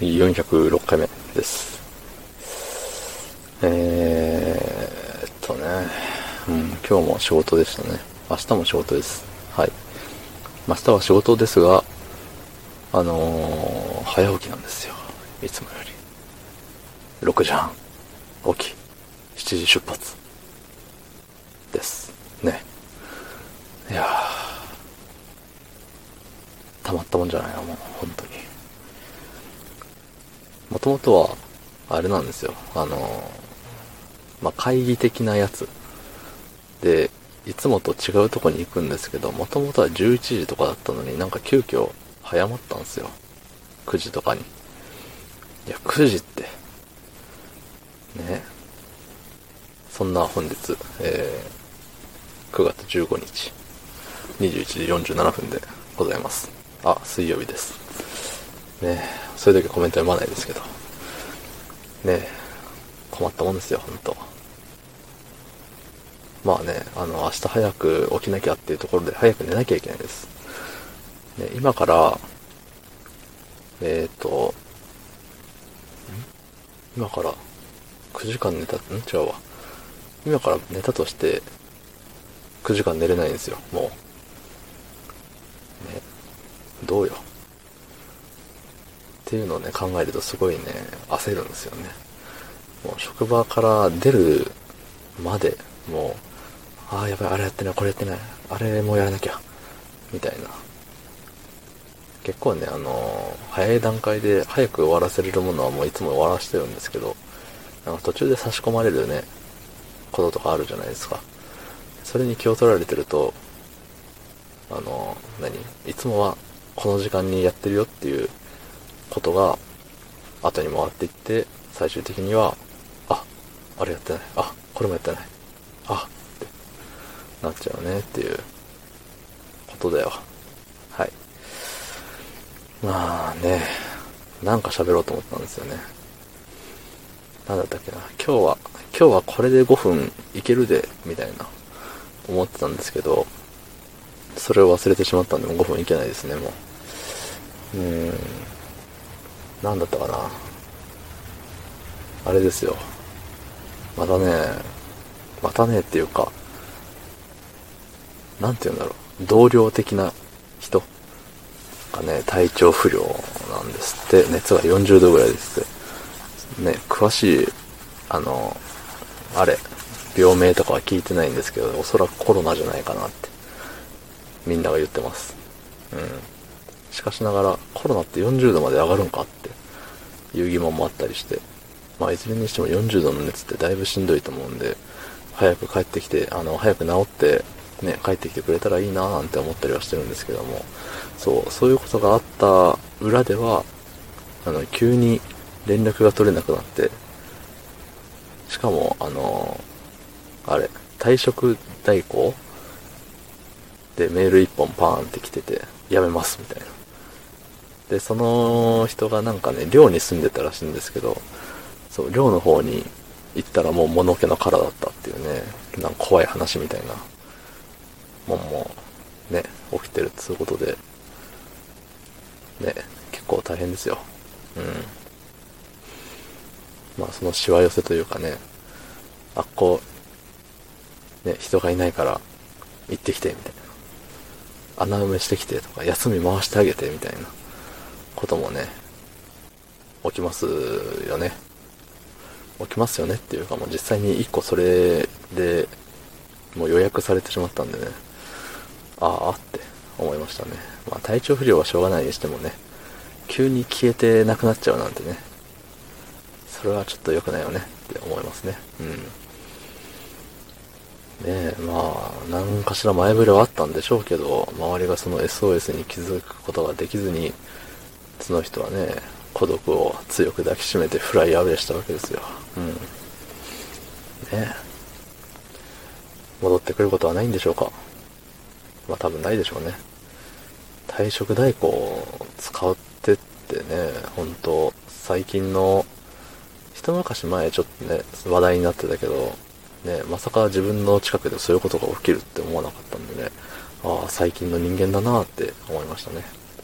406回目です。えーっとね、うん、今日も仕事でしたね。明日も仕事です。はい。明日は仕事ですが、あのー、早起きなんですよ。いつもより。6時半、起き、7時出発。です。ね。いや、たまったもんじゃないな、もう、本当に。もともとは、あれなんですよ。あの、まあ、会議的なやつ。で、いつもと違うとこに行くんですけど、もともとは11時とかだったのになんか急遽早まったんですよ。9時とかに。いや、9時って。ね。そんな本日、えー、9月15日、21時47分でございます。あ、水曜日です。ねそういう時はコメント読まないですけど。ね困ったもんですよ、本当まあね、あの、明日早く起きなきゃっていうところで早く寝なきゃいけないです。ね、今から、えっ、ー、と、今から9時間寝た、ん？違うわ。今から寝たとして、9時間寝れないんですよ、もう。ね、どうよ。っていうのをね、考えるとすごいね、焦るんですよね。もう職場から出るまで、もう、ああ、やばい、あれやってない、これやってない、あれもやらなきゃ、みたいな。結構ね、あのー、早い段階で早く終わらせれるものはもういつも終わらせてるんですけど、なんか途中で差し込まれるね、こととかあるじゃないですか。それに気を取られてると、あのー、何？いつもはこの時間にやってるよっていうことが後に回っていって、最終的には、あ、あれやってない、あ、これもやってない、あ、ってなっちゃうねっていうことだよ。はい。まあね、なんか喋ろうと思ったんですよね。なんだったっけな、今日は、今日はこれで5分いけるで、みたいな、思ってたんですけど、それを忘れてしまったんで、もう5分いけないですね、もう。うーん。なんだったかな。あれですよ。またね、またねっていうか、なんて言うんだろう。同僚的な人がね、体調不良なんですって。熱が40度ぐらいですって。ね、詳しい、あの、あれ、病名とかは聞いてないんですけど、おそらくコロナじゃないかなって、みんなが言ってます。うん。しかしながら、コロナって40度まで上がるんかっいう疑問もあったりして、まあ、いずれにしても40度の熱ってだいぶしんどいと思うんで、早く帰ってきて、あの、早く治って、ね、帰ってきてくれたらいいななんて思ったりはしてるんですけども、そう、そういうことがあった裏では、あの、急に連絡が取れなくなって、しかも、あの、あれ、退職代行でメール一本パーンって来てて、やめますみたいな。で、その人がなんかね、寮に住んでたらしいんですけど、そう、寮の方に行ったらもう物気の殻だったっていうね、なんか怖い話みたいなもんもね、起きてるっつうことで、ね、結構大変ですよ。うん。まあそのしわ寄せというかね、あっこ、ね、人がいないから行ってきてみたいな。穴埋めしてきてとか、休み回してあげてみたいなこともね、起きますよね。起きますよねっていうかもう実際に1個それでもう予約されてしまったんでね、ああって思いましたね。まあ体調不良はしょうがないにしてもね、急に消えてなくなっちゃうなんてね、それはちょっと良くないよねって思いますね。うん。ねえ、まあ、何かしら前触れはあったんでしょうけど、周りがその SOS に気づくことができずに、その人はね、孤独を強く抱きしめてフライアウェイしたわけですよ。うん。ね。戻ってくることはないんでしょうかまあ多分ないでしょうね。退職代行を使ってってね、本当最近の、一昔前ちょっとね、話題になってたけど、ね、まさか自分の近くでそういうことが起きるって思わなかったんでね、ああ、最近の人間だなって思いましたね。